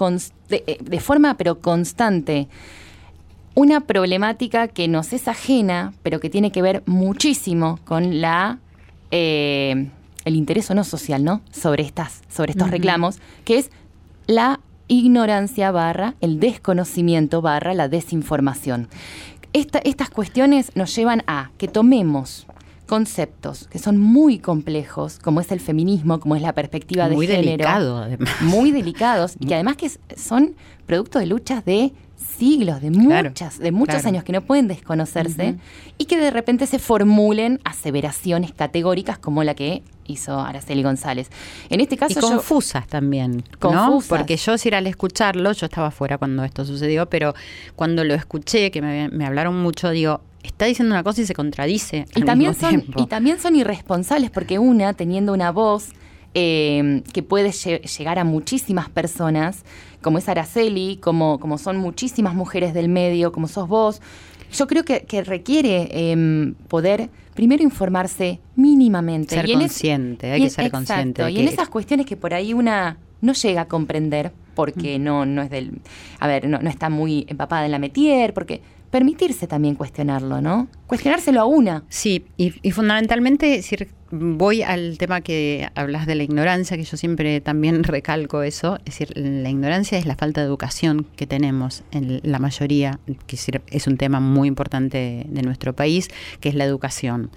de, de forma pero constante una problemática que nos es ajena, pero que tiene que ver muchísimo con la eh, el interés o no social, ¿no? Sobre estas, sobre estos reclamos, que es la ignorancia barra, el desconocimiento barra, la desinformación. estas cuestiones nos llevan a que tomemos conceptos que son muy complejos, como es el feminismo, como es la perspectiva de género. Muy delicado, además. Muy delicados, y que además que son producto de luchas de siglos, de muchas, de muchos años que no pueden desconocerse y que de repente se formulen aseveraciones categóricas como la que hizo Araceli González. En este caso y confusas también, confusas. Porque yo si era al escucharlo, yo estaba fuera cuando esto sucedió, pero cuando lo escuché, que me, hablaron mucho, digo, está diciendo una cosa y se contradice. Y también son y también son irresponsables porque una teniendo una voz eh, que puede llegar a muchísimas personas, como es Araceli, como, como son muchísimas mujeres del medio, como sos vos. Yo creo que, requiere em, poder primero informarse mínimamente. Ser consciente, hay que ser consciente. Y en esas cuestiones que por ahí una no llega a comprender porque mm. no, no es del. A ver, no, no está muy empapada en la metier, porque permitirse también cuestionarlo, ¿no? Cuestionárselo a una. Sí, y, fundamentalmente decir, voy al tema que hablas de la ignorancia, que yo siempre también recalco eso, es decir, la ignorancia es la falta de educación que tenemos en la mayoría, que es un tema muy importante de nuestro país, que es la educación.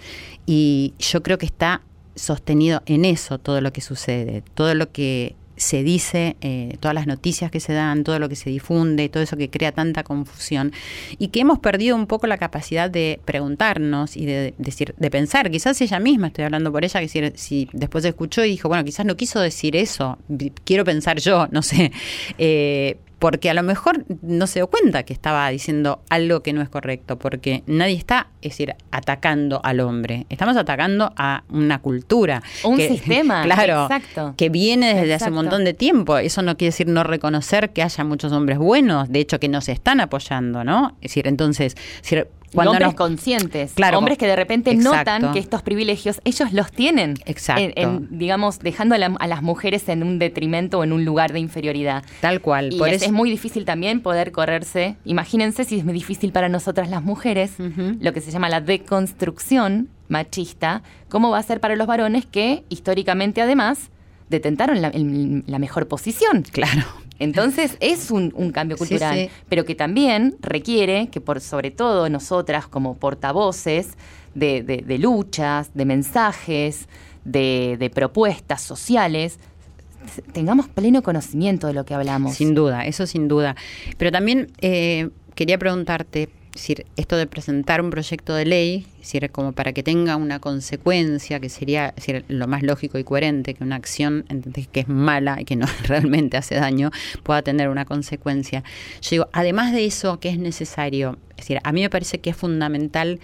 Y yo creo que está sostenido en eso todo lo que sucede, todo lo que se dice, eh, todas las noticias que se dan, todo lo que se difunde, todo eso que crea tanta confusión y que hemos perdido un poco la capacidad de preguntarnos y de, decir, de pensar, quizás ella misma, estoy hablando por ella, que si, después escuchó y dijo, bueno, quizás no quiso decir eso, quiero pensar yo, no sé, eh, porque a lo mejor no se dio cuenta que estaba diciendo algo que no es correcto, porque nadie está, es decir, atacando al hombre, estamos atacando a una cultura. Un sistema, claro, exacto. que viene desde hace un montón de tiempo. Eso no quiere decir no reconocer que haya muchos hombres buenos, de hecho que nos están apoyando, ¿no? Es decir, entonces, cuando hombres conscientes, claro, hombres que de repente notan que estos privilegios ellos los tienen, exacto. digamos, dejando a, las mujeres en un detrimento o en un lugar de inferioridad. Tal cual. Y es, muy difícil también poder correrse. Imagínense si es muy difícil para nosotras las mujeres, lo que se llama la deconstrucción machista, cómo va a ser para los varones que históricamente además detentaron la, la mejor posición. Claro. Entonces es un, cambio cultural, pero que también requiere que por sobre todo nosotras como portavoces de, luchas, de mensajes, de, propuestas sociales, tengamos pleno conocimiento de lo que hablamos. Sin duda, eso sin duda. Pero también eh, quería preguntarte, decir, esto de presentar un proyecto de ley, decir, como para que tenga una consecuencia, que sería lo más lógico y coherente, que una acción que es mala y que no realmente hace daño, pueda tener una consecuencia. Yo digo, además de eso, que es necesario? Es decir, a mí me parece que es fundamental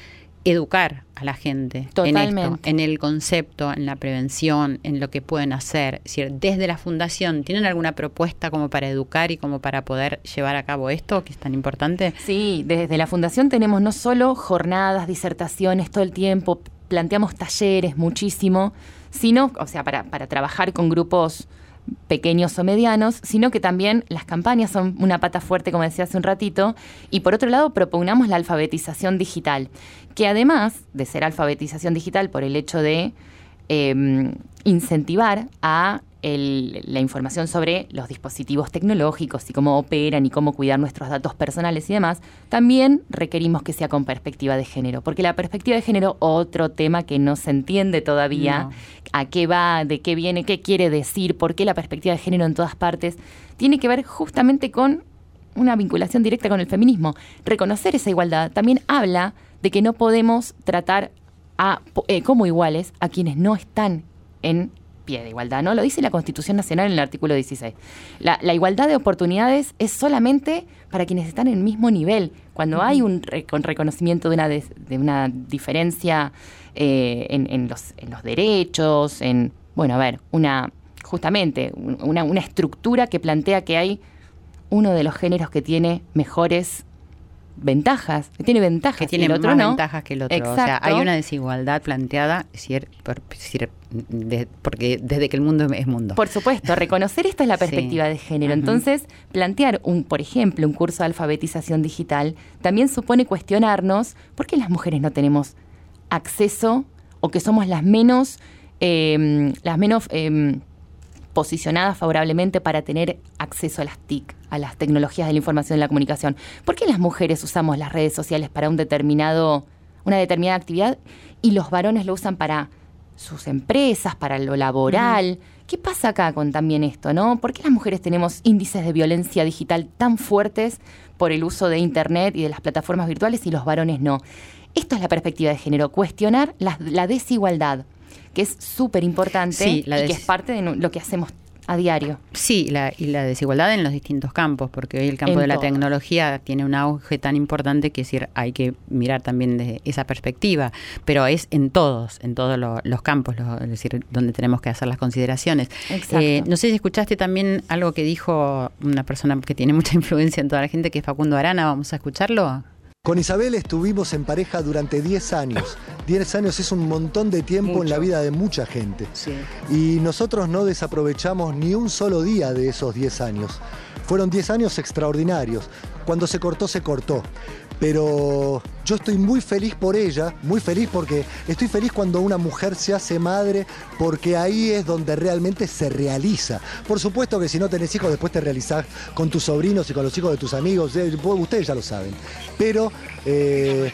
educar a la gente en esto, en el concepto, en la prevención, en lo que pueden hacer. Es decir, desde la fundación, ¿tienen alguna propuesta como para educar y como para poder llevar a cabo esto que es tan importante? Sí, desde la fundación tenemos no solo jornadas, disertaciones todo el tiempo, planteamos talleres muchísimo, sino, o sea, para, para trabajar con grupos pequeños o medianos, sino que también las campañas son una pata fuerte, como decía hace un ratito, y por otro lado propugnamos la alfabetización digital, que además de ser alfabetización digital por el hecho de em, incentivar a la información sobre los dispositivos tecnológicos y cómo operan y cómo cuidar nuestros datos personales y demás, también requerimos que sea con perspectiva de género, porque la perspectiva de género, otro tema que no se entiende todavía, a qué va, de qué viene, qué quiere decir, por qué la perspectiva de género en todas partes, tiene que ver justamente con una vinculación directa con el feminismo. Reconocer esa igualdad también habla de que no podemos tratar a, eh, como iguales a quienes no están en pie de igualdad, ¿no? Lo dice la Constitución Nacional en el artículo 16. La, igualdad de oportunidades es solamente para quienes están en el mismo nivel. Cuando hay un reconocimiento de una, de, una diferencia eh, en, los, en los derechos, en, bueno, a ver, una, justamente, una, una estructura que plantea que hay uno de los géneros que tiene mejores ventajas, tiene ventajas que tiene más ventajas que el otro. O sea, hay una desigualdad planteada, porque desde que el mundo es mundo. Por supuesto, reconocer esta es la perspectiva de género. Entonces, plantear un, por ejemplo, un curso de alfabetización digital también supone cuestionarnos por qué las mujeres no tenemos acceso o que somos las menos, eh, las menos eh, posicionadas favorablemente para tener acceso a las TIC, a las tecnologías de la información y la comunicación. ¿Por qué las mujeres usamos las redes sociales para un determinado, una determinada actividad y los varones lo usan para sus empresas, para lo laboral? ¿Qué pasa acá con también esto, no? ¿Por qué las mujeres tenemos índices de violencia digital tan fuertes por el uso de Internet y de las plataformas virtuales y los varones no? Esto es la perspectiva de género, cuestionar la desigualdad que es súper importante y que es parte de lo que hacemos a diario. Sí, y la desigualdad en los distintos campos, porque hoy el campo de la tecnología tiene un auge tan importante que decir, hay que mirar también de esa perspectiva, pero es en todos, en todos los campos, es decir, donde tenemos que hacer las consideraciones. Eh, no sé si escuchaste también algo que dijo una persona que tiene mucha influencia en toda la gente, que es Facundo Arana, vamos a escucharlo. Con Isabel estuvimos en pareja durante 10 años. 10 años es un montón de tiempo en la vida de mucha gente. Y nosotros no desaprovechamos ni un solo día de esos 10 años. Fueron 10 años extraordinarios. Cuando se cortó, se cortó pero yo estoy muy feliz por ella, muy feliz porque estoy feliz cuando una mujer se hace madre, porque ahí es donde realmente se realiza. Por supuesto que si no tenés hijos, después te realizás con tus sobrinos y con los hijos de tus amigos, ustedes ya lo saben. Pero eh,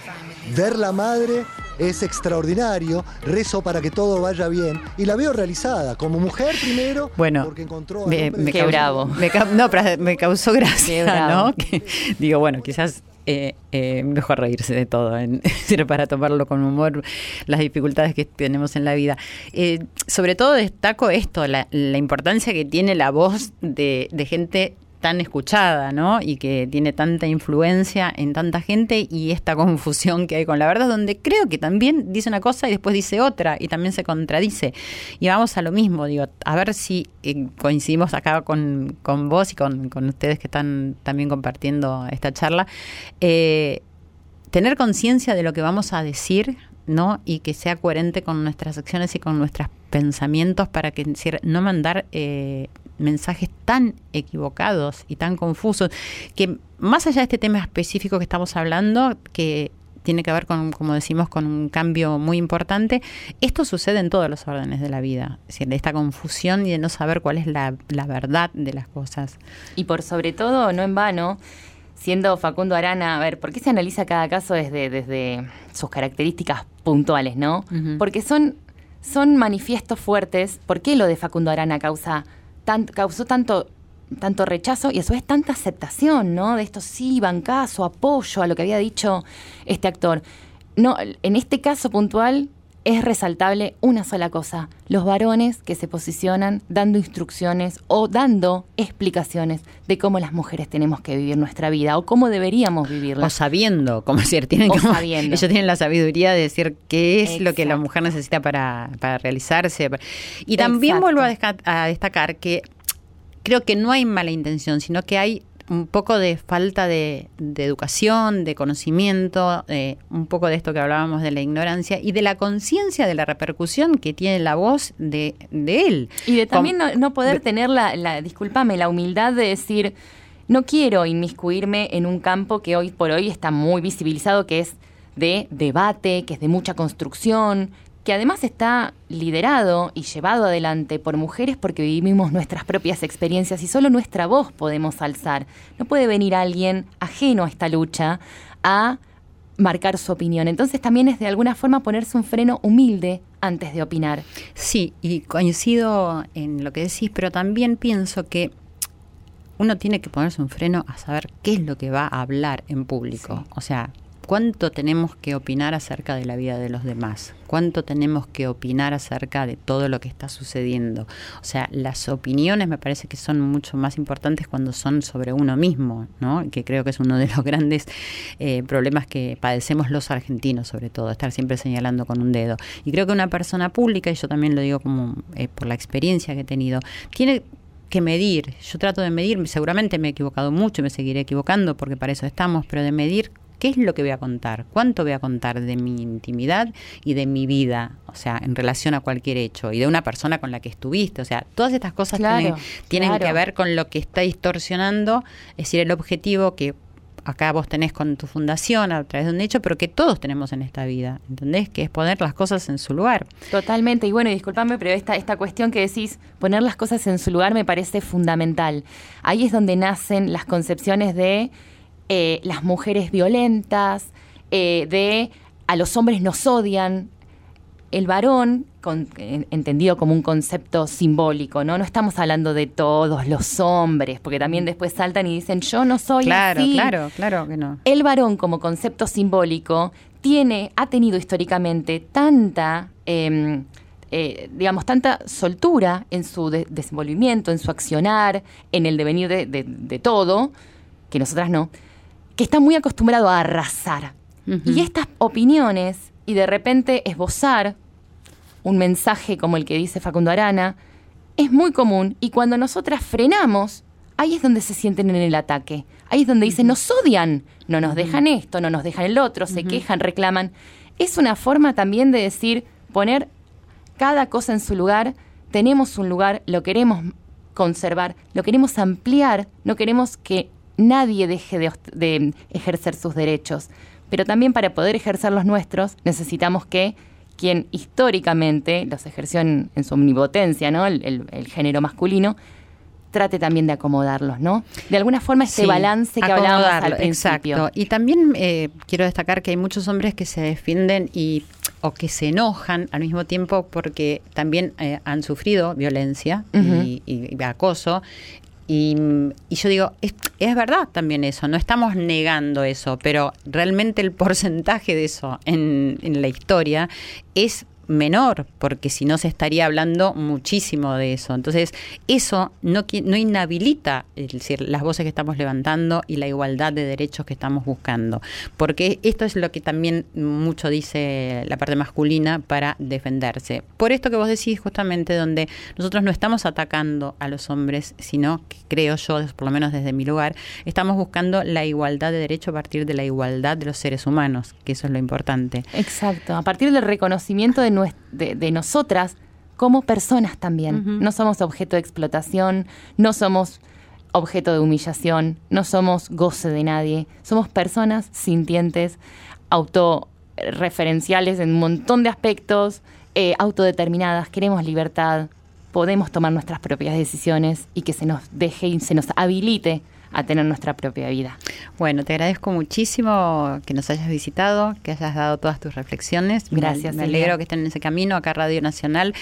ver la madre es extraordinario, rezo para que todo vaya bien y la veo realizada como mujer primero, bueno, porque encontró me, bravo. Me, no, me causó gracia, ¿no? digo, bueno, quizás eh, eh, mejor reírse de todo, en, para tomarlo con humor, las dificultades que tenemos en la vida. Eh, sobre todo destaco esto, la, importancia que tiene la voz de, de gente tan escuchada, ¿no? Y que tiene tanta influencia en tanta gente y esta confusión que hay con la verdad, donde creo que también dice una cosa y después dice otra y también se contradice. Y vamos a lo mismo, digo, a ver si eh, coincidimos acá con, con vos y con, con, ustedes que están también compartiendo esta charla. Eh, tener conciencia de lo que vamos a decir, ¿no? Y que sea coherente con nuestras acciones y con nuestros pensamientos para que no mandar eh, mensajes tan equivocados y tan confusos, que más allá de este tema específico que estamos hablando, que tiene que ver con, como decimos, con un cambio muy importante. Esto sucede en todos los órdenes de la vida, es decir, de esta confusión y de no saber cuál es la, verdad de las cosas. Y por sobre todo, no en vano, siendo Facundo Arana, a ver, ¿por qué se analiza cada caso desde, desde sus características puntuales, no? Porque son, son manifiestos fuertes. ¿Por qué lo de Facundo Arana causa causó tanto tanto rechazo y a su vez tanta aceptación, ¿no? De esto sí, bancazo, apoyo a lo que había dicho este actor. No, en este caso puntual es resaltable una sola cosa, los varones que se posicionan dando instrucciones o dando explicaciones de cómo las mujeres tenemos que vivir nuestra vida o cómo deberíamos vivirla. O sabiendo, como decir, tienen como- sabiendo. ellos tienen la sabiduría de decir qué es lo que la mujer necesita para, para realizarse. Y también Exacto. vuelvo a destacar que creo que no hay mala intención, sino que hay un poco de falta de, de educación, de conocimiento, eh, un poco de esto que hablábamos de la ignorancia y de la conciencia de la repercusión que tiene la voz de, de él. Y de también no, no poder de- tener la, la, discúlpame, la humildad de decir, no quiero inmiscuirme en un campo que hoy por hoy está muy visibilizado, que es de debate, que es de mucha construcción, que además está liderado y llevado adelante por mujeres porque vivimos nuestras propias experiencias y solo nuestra voz podemos alzar. No puede venir alguien ajeno a esta lucha a marcar su opinión. Entonces también es de alguna forma ponerse un freno humilde antes de opinar. Sí, y coincido en lo que decís, pero también pienso que uno tiene que ponerse un freno a saber qué es lo que va a hablar en público. O sea, cuánto tenemos que opinar acerca de la vida de los demás, cuánto tenemos que opinar acerca de todo lo que está sucediendo. O sea, las opiniones me parece que son mucho más importantes cuando son sobre uno mismo, ¿no? Que creo que es uno de los grandes eh, problemas que padecemos los argentinos, sobre todo, estar siempre señalando con un dedo. Y creo que una persona pública, y yo también lo digo como eh, por la experiencia que he tenido, tiene que medir. Yo trato de medir, seguramente me he equivocado mucho y me seguiré equivocando porque para eso estamos, pero de medir qué es lo que voy a contar, cuánto voy a contar de mi intimidad y de mi vida, o sea, en relación a cualquier hecho y de una persona con la que estuviste, o sea, todas estas cosas Claro, tienen, tienen claro. que ver con lo que está distorsionando, es decir, el objetivo que acá vos tenés con tu fundación a través de un hecho, pero que todos tenemos en esta vida, ¿entendés? Que es poner las cosas en su lugar. Totalmente, y bueno, disculpame, pero esta, esta cuestión que decís, poner las cosas en su lugar me parece fundamental. Ahí es donde nacen las concepciones de eh, las mujeres violentas, eh, de a los hombres nos odian. El varón, con- entendido como un concepto simbólico, ¿no? No estamos hablando de todos los hombres, porque también después saltan y dicen, yo no soy claro, así. claro, claro que no. El varón como concepto simbólico tiene, ha tenido históricamente tanta, eh, eh, digamos, tanta soltura en su de- desenvolvimiento, en su accionar, en el devenir de, de- de todo, que nosotras no, que está muy acostumbrado a arrasar. Y estas opiniones, y de repente esbozar un mensaje como el que dice Facundo Arana, es muy común y cuando nosotras frenamos, ahí es donde se sienten en el ataque. Ahí es donde dicen, nos odian, no nos dejan esto, no nos dejan el otro, se quejan, reclaman. Es una forma también de decir, poner cada cosa en su lugar, tenemos un lugar, lo queremos conservar, lo queremos ampliar, no queremos que nadie deje de, de ejercer sus derechos. Pero también para poder ejercer los nuestros necesitamos que quien históricamente los ejerció en, en su omnipotencia, ¿no? El, el- el género masculino, trate también de acomodarlos, ¿no? De alguna forma este Sí, balance que hablábamos al principio. Exacto. Y también eh, quiero destacar que hay muchos hombres que se defienden y o que se enojan al mismo tiempo porque también eh, han sufrido violencia Ujú. y, y- y acoso. Y, y yo digo, es, es verdad también eso, no estamos negando eso, pero realmente el porcentaje de eso en, en la historia es menor, porque si no se estaría hablando muchísimo de eso. Entonces, eso no, no inhabilita decir, las voces que estamos levantando y la igualdad de derechos que estamos buscando. Porque esto es lo que también mucho dice la parte masculina para defenderse. Por esto que vos decís justamente, donde nosotros no estamos atacando a los hombres, sino que creo yo, por lo menos desde mi lugar, estamos buscando la igualdad de derecho a partir de la igualdad de los seres humanos, que eso es lo importante. Exacto, a partir del reconocimiento de, de, de nosotras como personas también. No somos objeto de explotación, no somos objeto de humillación, no somos goce de nadie, somos personas sintientes, autorreferenciales en un montón de aspectos, eh, autodeterminadas, queremos libertad, podemos tomar nuestras propias decisiones y que se nos deje y se nos habilite a tener nuestra propia vida. Bueno, te agradezco muchísimo que nos hayas visitado, que hayas dado todas tus reflexiones. Gracias. Me, alegro que estén en ese camino. Acá Radio Nacional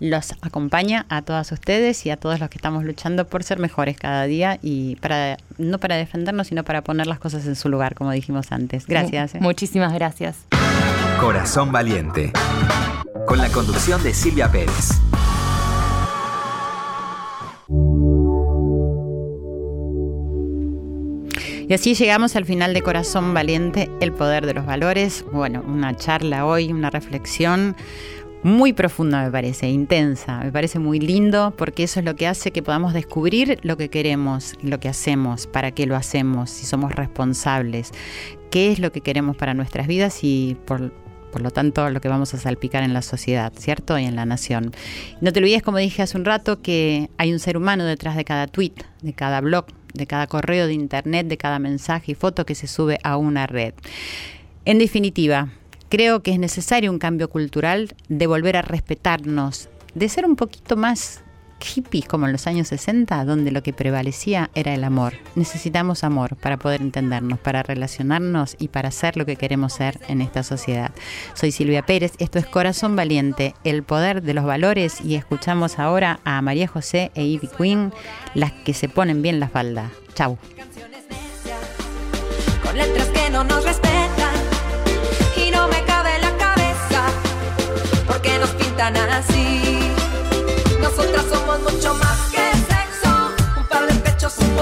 los acompaña a todas ustedes y a todos los que estamos luchando por ser mejores cada día y para no para defendernos, sino para poner las cosas en su lugar, como dijimos antes. Gracias. ¿eh? Muchísimas gracias. Corazón Valiente. Con la conducción de Silvia Pérez. Y así llegamos al final de Corazón Valiente, el poder de los valores. Bueno, una charla hoy, una reflexión muy profunda me parece, intensa, me parece muy lindo porque eso es lo que hace que podamos descubrir lo que queremos, lo que hacemos, para qué lo hacemos, si somos responsables, qué es lo que queremos para nuestras vidas y por, por lo tanto lo que vamos a salpicar en la sociedad, ¿cierto? Y en la nación. No te olvides, como dije hace un rato, que hay un ser humano detrás de cada tweet, de cada blog, de cada correo de internet, de cada mensaje y foto que se sube a una red. En definitiva, creo que es necesario un cambio cultural de volver a respetarnos, de ser un poquito más hippies como en los años 60, donde lo que prevalecía era el amor. Necesitamos amor para poder entendernos, para relacionarnos y para ser lo que queremos ser en esta sociedad. Soy Silvia Pérez, esto es Corazón Valiente, el poder de los valores y escuchamos ahora a María José e Ivy Queen, las que se ponen bien la falda. Chau. Nosotras somos mucho más que sexo, un par de pechos, un